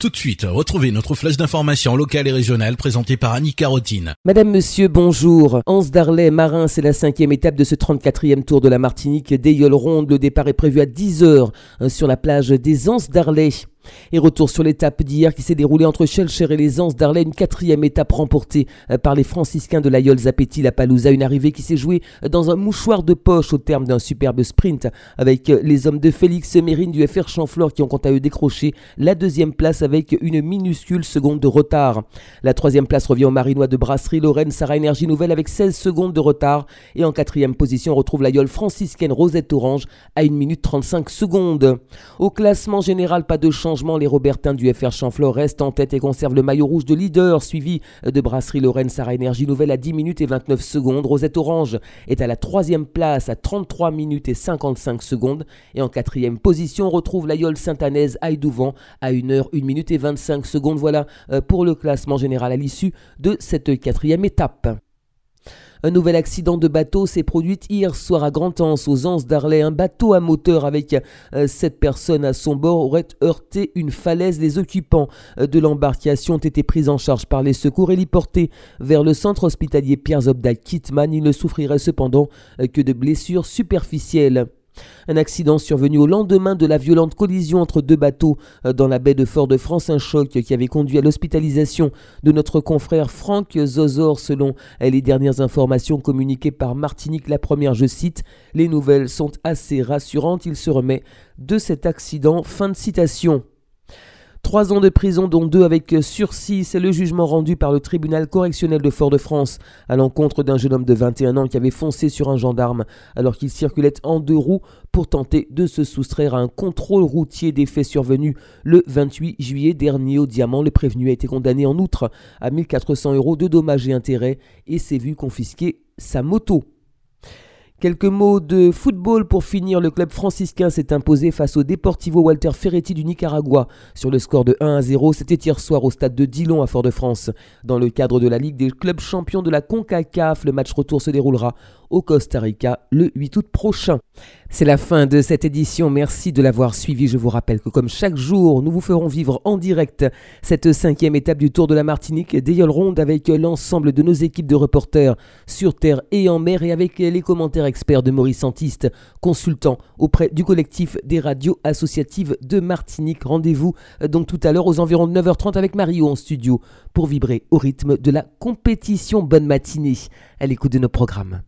Tout de suite, retrouvez notre flèche d'information locale et régionale présentée par Annie Carotine. Madame, Monsieur, bonjour. Anse d'Arlet, Marin, c'est la cinquième étape de ce 34e tour de la Martinique des Ronde. Le départ est prévu à 10h euh, sur la plage des Anses d'Arlet. Et retour sur l'étape d'hier qui s'est déroulée entre Schellcher et les Anses d'Arlay, une quatrième étape remportée euh, par les franciscains de l'Aïol Zapetti, la Palouza, une arrivée qui s'est jouée euh, dans un mouchoir de poche au terme d'un superbe sprint avec euh, les hommes de Félix Mérine du FR Champflore qui ont quant à eux décroché la deuxième place avec une minuscule seconde de retard. La troisième place revient au Marinois de Brasserie Lorraine Sarah Énergie Nouvelle avec 16 secondes de retard et en quatrième position on retrouve l'Aïol franciscaine Rosette Orange à 1 minute 35 secondes. Au classement général, pas de les Robertins du FR Champfleur restent en tête et conservent le maillot rouge de leader, suivi de Brasserie Lorraine Sarah Énergie Nouvelle à 10 minutes et 29 secondes. Rosette Orange est à la troisième place à 33 minutes et 55 secondes. Et en quatrième position, on retrouve l'Aïole Sainte-Anaise Aïdouvent à 1 heure, 1 minute et 25 secondes. Voilà euh, pour le classement général à l'issue de cette quatrième étape. Un nouvel accident de bateau s'est produit hier soir à Grand-Anse, aux Anses d'Arlay. Un bateau à moteur avec euh, sept personnes à son bord aurait heurté une falaise. Les occupants euh, de l'embarcation ont été pris en charge par les secours et héliportés vers le centre hospitalier Pierre Zobda Kitman. Ils ne souffriraient cependant euh, que de blessures superficielles. Un accident survenu au lendemain de la violente collision entre deux bateaux euh, dans la baie de Fort-de-France, un choc qui avait conduit à l'hospitalisation de notre confrère Franck Zozor selon les dernières informations communiquées par Martinique. La première, je cite, les nouvelles sont assez rassurantes, il se remet de cet accident. Fin de citation. Trois ans de prison, dont deux avec sursis, c'est le jugement rendu par le tribunal correctionnel de Fort-de-France à l'encontre d'un jeune homme de 21 ans qui avait foncé sur un gendarme alors qu'il circulait en deux roues pour tenter de se soustraire à un contrôle routier des faits survenus le 28 juillet dernier au Diamant. Le prévenu a été condamné en outre à 1400 euros de dommages et intérêts et s'est vu confisquer sa moto. Quelques mots de football pour finir. Le club franciscain s'est imposé face au Deportivo Walter Ferretti du Nicaragua sur le score de 1 à 0. C'était hier soir au stade de Dillon à Fort-de-France. Dans le cadre de la Ligue des clubs champions de la CONCACAF, le match retour se déroulera au Costa Rica le 8 août prochain. C'est la fin de cette édition. Merci de l'avoir suivi. Je vous rappelle que comme chaque jour, nous vous ferons vivre en direct cette cinquième étape du Tour de la Martinique des Ronde avec l'ensemble de nos équipes de reporters sur terre et en mer et avec les commentaires experts de Maurice Santiste, consultant auprès du collectif des radios associatives de Martinique. Rendez-vous donc tout à l'heure aux environs de 9h30 avec Mario en studio pour vibrer au rythme de la compétition. Bonne matinée à l'écoute de nos programmes.